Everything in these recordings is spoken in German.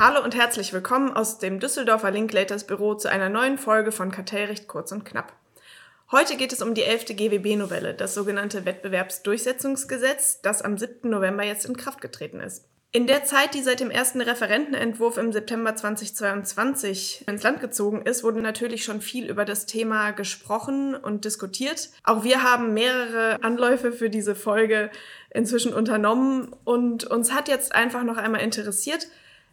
Hallo und herzlich willkommen aus dem Düsseldorfer Linklaters Büro zu einer neuen Folge von Kartellrecht kurz und knapp. Heute geht es um die 11. GWB-Novelle, das sogenannte Wettbewerbsdurchsetzungsgesetz, das am 7. November jetzt in Kraft getreten ist. In der Zeit, die seit dem ersten Referentenentwurf im September 2022 ins Land gezogen ist, wurde natürlich schon viel über das Thema gesprochen und diskutiert. Auch wir haben mehrere Anläufe für diese Folge inzwischen unternommen und uns hat jetzt einfach noch einmal interessiert,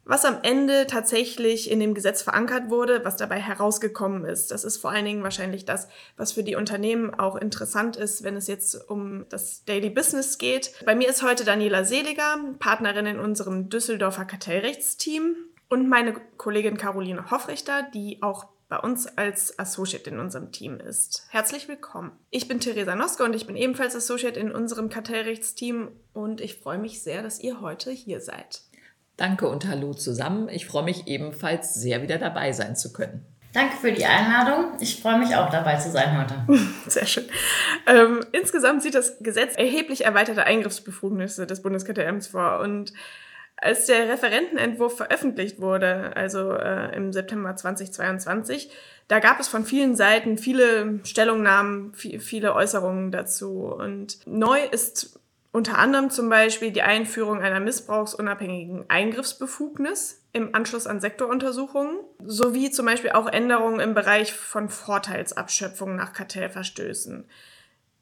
was am Ende tatsächlich in dem Gesetz verankert wurde, was dabei herausgekommen ist. Das ist vor allen Dingen wahrscheinlich das, was für die Unternehmen auch interessant ist, wenn es jetzt um das Daily Business geht. Bei mir ist heute Daniela Seliger, Partnerin in unserem Düsseldorfer Kartellrechtsteam und meine Kollegin Caroline Hoffrichter, die auch bei uns als Associate in unserem Team ist. Herzlich willkommen. Ich bin Theresa Noske und ich bin ebenfalls Associate in unserem Kartellrechtsteam und ich freue mich sehr, dass ihr heute hier seid. Danke und hallo zusammen. Ich freue mich ebenfalls sehr, wieder dabei sein zu können. Danke für die Einladung. Ich freue mich auch dabei zu sein heute. Sehr schön. Ähm, insgesamt sieht das Gesetz erheblich erweiterte Eingriffsbefugnisse des Bundeskartellamts vor. Und als der Referentenentwurf veröffentlicht wurde, also äh, im September 2022, da gab es von vielen Seiten viele Stellungnahmen, viele Äußerungen dazu. Und neu ist unter anderem zum Beispiel die Einführung einer missbrauchsunabhängigen Eingriffsbefugnis im Anschluss an Sektoruntersuchungen sowie zum Beispiel auch Änderungen im Bereich von Vorteilsabschöpfung nach Kartellverstößen.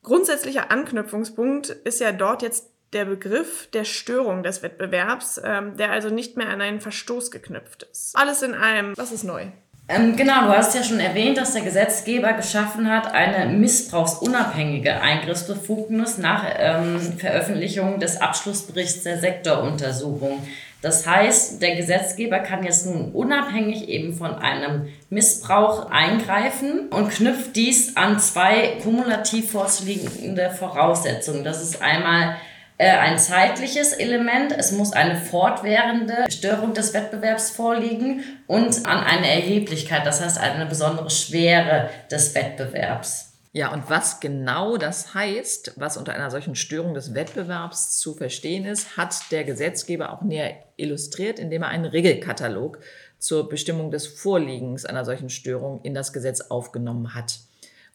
Grundsätzlicher Anknüpfungspunkt ist ja dort jetzt der Begriff der Störung des Wettbewerbs, ähm, der also nicht mehr an einen Verstoß geknüpft ist. Alles in allem, was ist neu? Ähm, genau, du hast ja schon erwähnt, dass der Gesetzgeber geschaffen hat, eine missbrauchsunabhängige Eingriffsbefugnis nach ähm, Veröffentlichung des Abschlussberichts der Sektoruntersuchung. Das heißt, der Gesetzgeber kann jetzt nun unabhängig eben von einem Missbrauch eingreifen und knüpft dies an zwei kumulativ vorliegende Voraussetzungen. Das ist einmal ein zeitliches Element, es muss eine fortwährende Störung des Wettbewerbs vorliegen und an eine Erheblichkeit, das heißt eine besondere Schwere des Wettbewerbs. Ja, und was genau das heißt, was unter einer solchen Störung des Wettbewerbs zu verstehen ist, hat der Gesetzgeber auch näher illustriert, indem er einen Regelkatalog zur Bestimmung des Vorliegens einer solchen Störung in das Gesetz aufgenommen hat.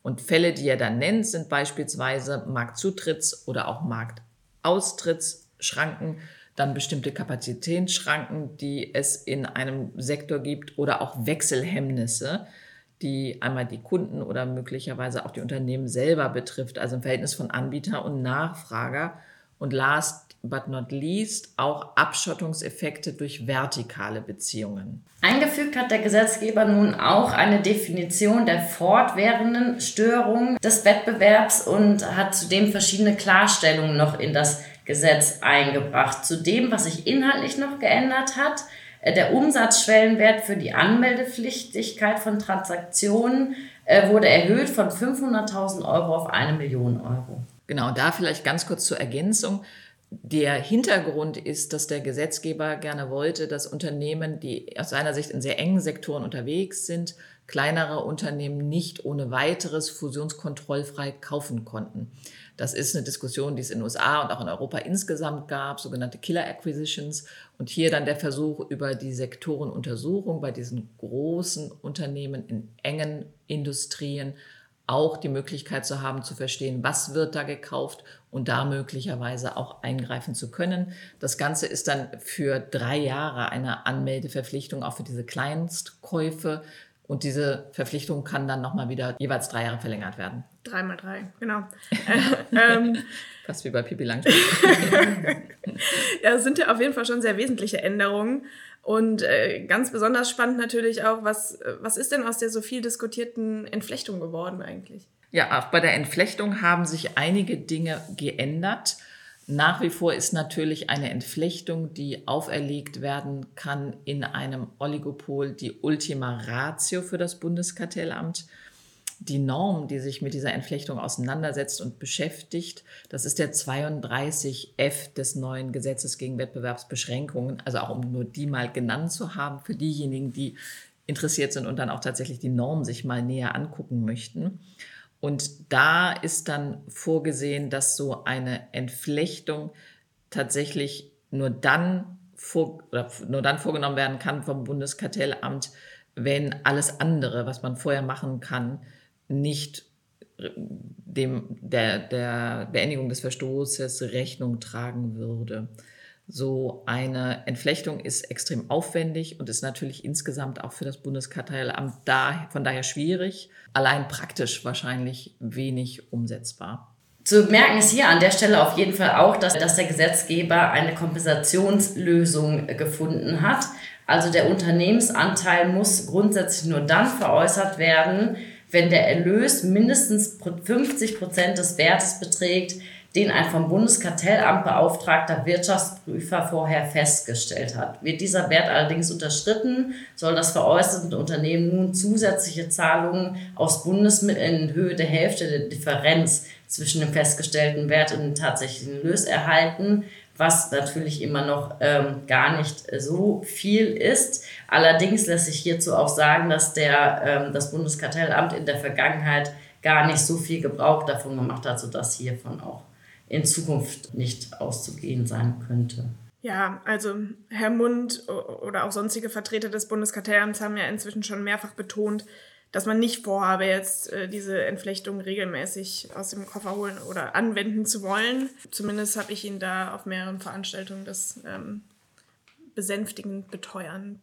Und Fälle, die er dann nennt, sind beispielsweise Marktzutritts- oder auch Markt Austrittsschranken, dann bestimmte Kapazitätsschranken, die es in einem Sektor gibt oder auch Wechselhemmnisse, die einmal die Kunden oder möglicherweise auch die Unternehmen selber betrifft, also im Verhältnis von Anbieter und Nachfrager. Und last but not least auch Abschottungseffekte durch vertikale Beziehungen. Eingefügt hat der Gesetzgeber nun auch eine Definition der fortwährenden Störung des Wettbewerbs und hat zudem verschiedene Klarstellungen noch in das Gesetz eingebracht. Zudem, was sich inhaltlich noch geändert hat, äh, der Umsatzschwellenwert für die Anmeldepflichtigkeit von Transaktionen äh, wurde erhöht von 500.000 Euro auf eine Million Euro. Genau, da vielleicht ganz kurz zur Ergänzung. Der Hintergrund ist, dass der Gesetzgeber gerne wollte, dass Unternehmen, die aus seiner Sicht in sehr engen Sektoren unterwegs sind, kleinere Unternehmen nicht ohne weiteres fusionskontrollfrei kaufen konnten. Das ist eine Diskussion, die es in den USA und auch in Europa insgesamt gab, sogenannte Killer Acquisitions. Und hier dann der Versuch über die Sektorenuntersuchung bei diesen großen Unternehmen in engen Industrien auch die Möglichkeit zu haben, zu verstehen, was wird da gekauft und da möglicherweise auch eingreifen zu können. Das Ganze ist dann für drei Jahre eine Anmeldeverpflichtung auch für diese Kleinstkäufe. Und diese Verpflichtung kann dann nochmal wieder jeweils drei Jahre verlängert werden. Drei mal drei, genau. ähm, Fast wie bei Pippi Langstrumpf. ja, das sind ja auf jeden Fall schon sehr wesentliche Änderungen. Und äh, ganz besonders spannend natürlich auch, was, was ist denn aus der so viel diskutierten Entflechtung geworden eigentlich? Ja, auch bei der Entflechtung haben sich einige Dinge geändert. Nach wie vor ist natürlich eine Entflechtung, die auferlegt werden kann in einem Oligopol, die Ultima Ratio für das Bundeskartellamt die Norm, die sich mit dieser Entflechtung auseinandersetzt und beschäftigt, das ist der 32f des neuen Gesetzes gegen Wettbewerbsbeschränkungen. Also auch um nur die mal genannt zu haben für diejenigen, die interessiert sind und dann auch tatsächlich die Norm sich mal näher angucken möchten. Und da ist dann vorgesehen, dass so eine Entflechtung tatsächlich nur dann vor, nur dann vorgenommen werden kann vom Bundeskartellamt, wenn alles andere, was man vorher machen kann, nicht dem, der, der Beendigung des Verstoßes Rechnung tragen würde. So eine Entflechtung ist extrem aufwendig und ist natürlich insgesamt auch für das Bundeskartellamt da, von daher schwierig, allein praktisch wahrscheinlich wenig umsetzbar. Zu merken ist hier an der Stelle auf jeden Fall auch, dass, dass der Gesetzgeber eine Kompensationslösung gefunden hat. Also der Unternehmensanteil muss grundsätzlich nur dann veräußert werden, wenn der Erlös mindestens 50 Prozent des Wertes beträgt, den ein vom Bundeskartellamt beauftragter Wirtschaftsprüfer vorher festgestellt hat. Wird dieser Wert allerdings unterschritten, soll das veräußerte Unternehmen nun zusätzliche Zahlungen aus Bundesmitteln in Höhe der Hälfte der Differenz zwischen dem festgestellten Wert und dem tatsächlichen Erlös erhalten, was natürlich immer noch ähm, gar nicht so viel ist. Allerdings lässt sich hierzu auch sagen, dass der, ähm, das Bundeskartellamt in der Vergangenheit gar nicht so viel Gebrauch davon gemacht hat, sodass hiervon auch in Zukunft nicht auszugehen sein könnte. Ja, also Herr Mund oder auch sonstige Vertreter des Bundeskartellamts haben ja inzwischen schon mehrfach betont, dass man nicht vorhabe, jetzt äh, diese Entflechtung regelmäßig aus dem Koffer holen oder anwenden zu wollen. Zumindest habe ich ihn da auf mehreren Veranstaltungen das ähm, besänftigend beteuern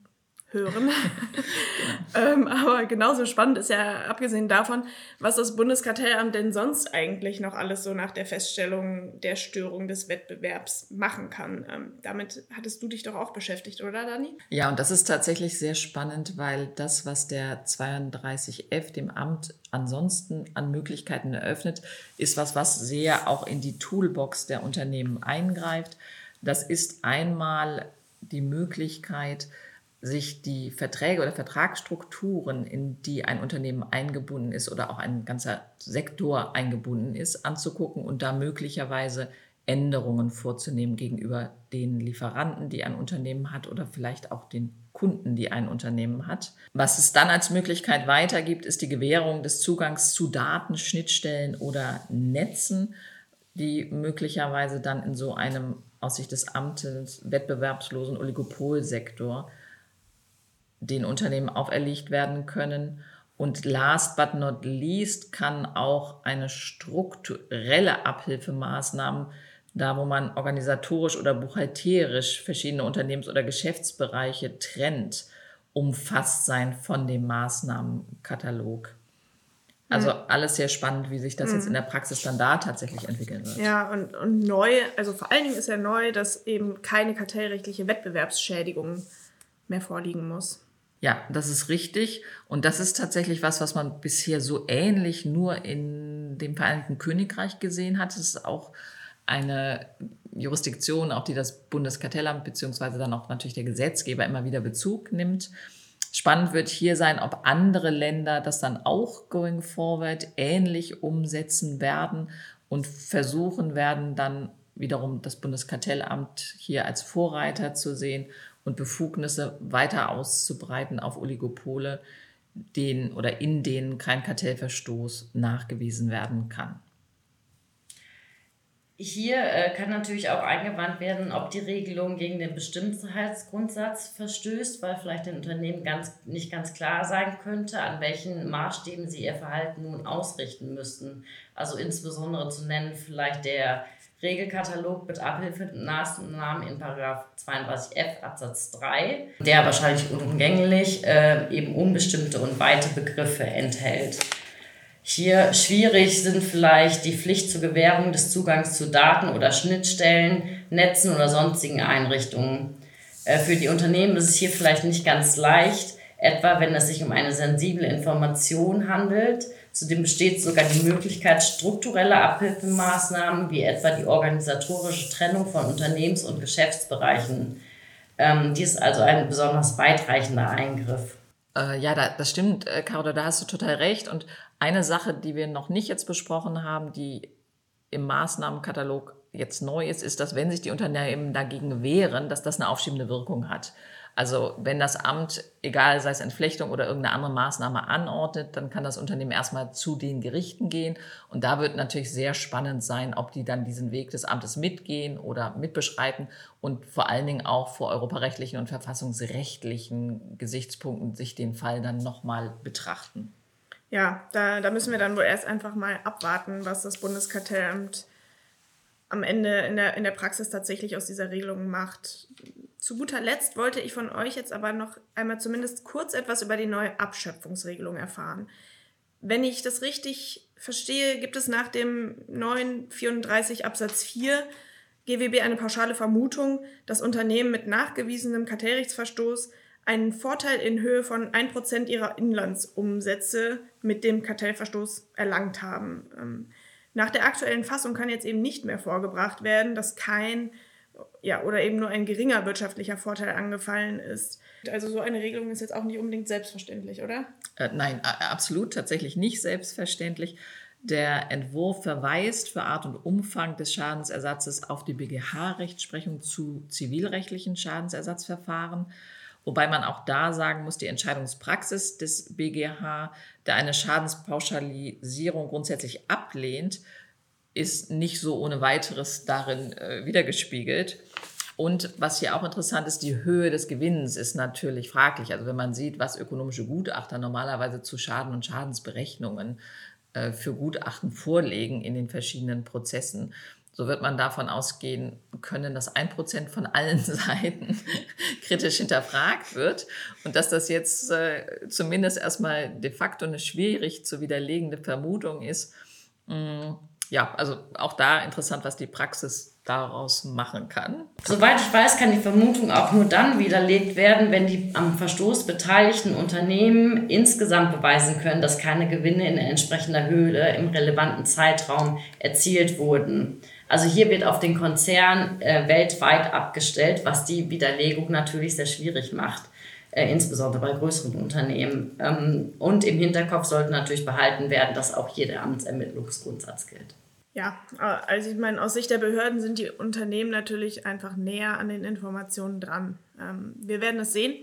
hören. ähm, aber genauso spannend ist ja, abgesehen davon, was das Bundeskartellamt denn sonst eigentlich noch alles so nach der Feststellung der Störung des Wettbewerbs machen kann. Ähm, damit hattest du dich doch auch beschäftigt, oder Dani? Ja, und das ist tatsächlich sehr spannend, weil das, was der 32F dem Amt ansonsten an Möglichkeiten eröffnet, ist was, was sehr auch in die Toolbox der Unternehmen eingreift. Das ist einmal die Möglichkeit, sich die Verträge oder Vertragsstrukturen, in die ein Unternehmen eingebunden ist oder auch ein ganzer Sektor eingebunden ist, anzugucken und da möglicherweise Änderungen vorzunehmen gegenüber den Lieferanten, die ein Unternehmen hat oder vielleicht auch den Kunden, die ein Unternehmen hat. Was es dann als Möglichkeit weitergibt, ist die Gewährung des Zugangs zu Daten, Schnittstellen oder Netzen, die möglicherweise dann in so einem aus Sicht des Amtes wettbewerbslosen Oligopolsektor den Unternehmen auferlegt werden können. Und last but not least kann auch eine strukturelle Abhilfemaßnahme, da wo man organisatorisch oder buchhalterisch verschiedene Unternehmens- oder Geschäftsbereiche trennt, umfasst sein von dem Maßnahmenkatalog. Also mhm. alles sehr spannend, wie sich das jetzt in der Praxis dann da tatsächlich entwickeln wird. Ja, und, und neu, also vor allen Dingen ist ja neu, dass eben keine kartellrechtliche Wettbewerbsschädigung mehr vorliegen muss. Ja, das ist richtig. Und das ist tatsächlich was, was man bisher so ähnlich nur in dem Vereinigten Königreich gesehen hat. Es ist auch eine Jurisdiktion, auf die das Bundeskartellamt beziehungsweise dann auch natürlich der Gesetzgeber immer wieder Bezug nimmt. Spannend wird hier sein, ob andere Länder das dann auch going forward ähnlich umsetzen werden und versuchen werden, dann wiederum das Bundeskartellamt hier als Vorreiter zu sehen und Befugnisse weiter auszubreiten auf Oligopole, den oder in denen kein Kartellverstoß nachgewiesen werden kann. Hier äh, kann natürlich auch eingewandt werden, ob die Regelung gegen den Bestimmtheitsgrundsatz verstößt, weil vielleicht den Unternehmen ganz, nicht ganz klar sein könnte, an welchen Maßstäben sie ihr Verhalten nun ausrichten müssten. Also insbesondere zu nennen vielleicht der Regelkatalog mit Abhilfemaßnahmen in 32f Absatz 3, der wahrscheinlich unumgänglich äh, eben unbestimmte und weite Begriffe enthält. Hier schwierig sind vielleicht die Pflicht zur Gewährung des Zugangs zu Daten oder Schnittstellen, Netzen oder sonstigen Einrichtungen. Äh, für die Unternehmen ist es hier vielleicht nicht ganz leicht, etwa wenn es sich um eine sensible Information handelt, Zudem besteht sogar die Möglichkeit struktureller Abhilfemaßnahmen, wie etwa die organisatorische Trennung von Unternehmens- und Geschäftsbereichen. Ähm, dies ist also ein besonders weitreichender Eingriff. Äh, ja, da, das stimmt, äh, Caro, da hast du total recht. Und eine Sache, die wir noch nicht jetzt besprochen haben, die im Maßnahmenkatalog jetzt neu ist, ist, dass wenn sich die Unternehmen dagegen wehren, dass das eine aufschiebende Wirkung hat. Also wenn das Amt, egal sei es Entflechtung oder irgendeine andere Maßnahme anordnet, dann kann das Unternehmen erstmal zu den Gerichten gehen. Und da wird natürlich sehr spannend sein, ob die dann diesen Weg des Amtes mitgehen oder mitbeschreiten und vor allen Dingen auch vor europarechtlichen und verfassungsrechtlichen Gesichtspunkten sich den Fall dann nochmal betrachten. Ja, da, da müssen wir dann wohl erst einfach mal abwarten, was das Bundeskartellamt am Ende in der, in der Praxis tatsächlich aus dieser Regelung macht. Zu guter Letzt wollte ich von euch jetzt aber noch einmal zumindest kurz etwas über die neue Abschöpfungsregelung erfahren. Wenn ich das richtig verstehe, gibt es nach dem neuen 34 Absatz 4 GWB eine pauschale Vermutung, dass Unternehmen mit nachgewiesenem Kartellrechtsverstoß einen Vorteil in Höhe von 1% ihrer Inlandsumsätze mit dem Kartellverstoß erlangt haben. Ähm, nach der aktuellen Fassung kann jetzt eben nicht mehr vorgebracht werden, dass kein ja, oder eben nur ein geringer wirtschaftlicher Vorteil angefallen ist. Also so eine Regelung ist jetzt auch nicht unbedingt selbstverständlich, oder? Äh, nein, absolut tatsächlich nicht selbstverständlich. Der Entwurf verweist für Art und Umfang des Schadensersatzes auf die BGH-Rechtsprechung zu zivilrechtlichen Schadensersatzverfahren. Wobei man auch da sagen muss, die Entscheidungspraxis des BGH, der eine Schadenspauschalisierung grundsätzlich ablehnt, ist nicht so ohne weiteres darin äh, wiedergespiegelt. Und was hier auch interessant ist, die Höhe des Gewinns ist natürlich fraglich. Also wenn man sieht, was ökonomische Gutachter normalerweise zu Schaden und Schadensberechnungen äh, für Gutachten vorlegen in den verschiedenen Prozessen, so wird man davon ausgehen können, dass ein Prozent von allen Seiten kritisch hinterfragt wird und dass das jetzt äh, zumindest erstmal de facto eine schwierig zu widerlegende Vermutung ist. Mm, ja, also auch da interessant, was die Praxis daraus machen kann. Soweit ich weiß, kann die Vermutung auch nur dann widerlegt werden, wenn die am Verstoß beteiligten Unternehmen insgesamt beweisen können, dass keine Gewinne in entsprechender Höhe im relevanten Zeitraum erzielt wurden. Also hier wird auf den Konzern äh, weltweit abgestellt, was die Widerlegung natürlich sehr schwierig macht, äh, insbesondere bei größeren Unternehmen. Ähm, und im Hinterkopf sollte natürlich behalten werden, dass auch hier der Amtsermittlungsgrundsatz gilt. Ja, äh, also ich meine, aus Sicht der Behörden sind die Unternehmen natürlich einfach näher an den Informationen dran. Ähm, wir werden es sehen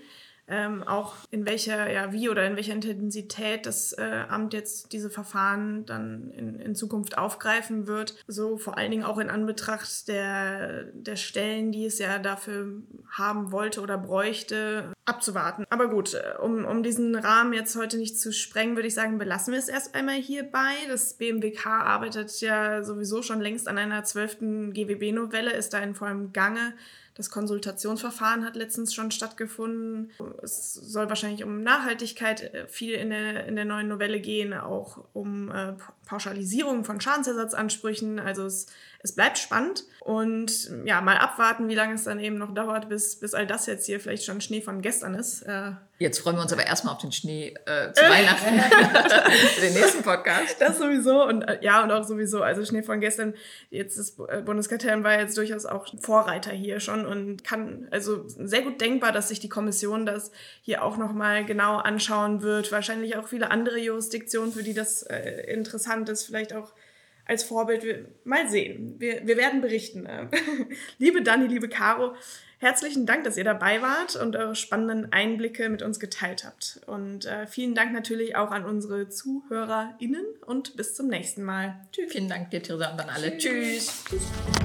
ähm, auch in welcher, ja, wie oder in welcher Intensität das äh, Amt jetzt diese Verfahren dann in, in Zukunft aufgreifen wird. So vor allen Dingen auch in Anbetracht der, der Stellen, die es ja dafür haben wollte oder bräuchte, abzuwarten. Aber gut, äh, um, um diesen Rahmen jetzt heute nicht zu sprengen, würde ich sagen, belassen wir es erst einmal hierbei. Das BMWK arbeitet ja sowieso schon längst an einer zwölften GWB-Novelle, ist da in vollem Gange. Das Konsultationsverfahren hat letztens schon stattgefunden. Es soll wahrscheinlich um Nachhaltigkeit äh, viel in der, in der neuen Novelle gehen, auch um äh, Pauschalisierung von Schadensersatzansprüchen. Also es, es bleibt spannend und ja, mal abwarten, wie lange es dann eben noch dauert, bis, bis all das jetzt hier vielleicht schon Schnee von gestern ist. Äh, jetzt freuen wir uns aber erstmal auf den Schnee äh, zu Weihnachten, den nächsten Podcast. Das sowieso und äh, ja, und auch sowieso, also Schnee von gestern, jetzt das äh, Bundeskartellamt war jetzt durchaus auch Vorreiter hier schon und kann, also sehr gut denkbar, dass sich die Kommission das hier auch nochmal genau anschauen wird. Wahrscheinlich auch viele andere Jurisdiktionen, für die das äh, interessant ist, vielleicht auch als Vorbild. Mal sehen. Wir, wir werden berichten. liebe Dani, liebe Caro, herzlichen Dank, dass ihr dabei wart und eure spannenden Einblicke mit uns geteilt habt. Und äh, vielen Dank natürlich auch an unsere ZuhörerInnen und bis zum nächsten Mal. Tschüss. Vielen Dank dir, Theresa, und an alle. Tschüss. Tschüss.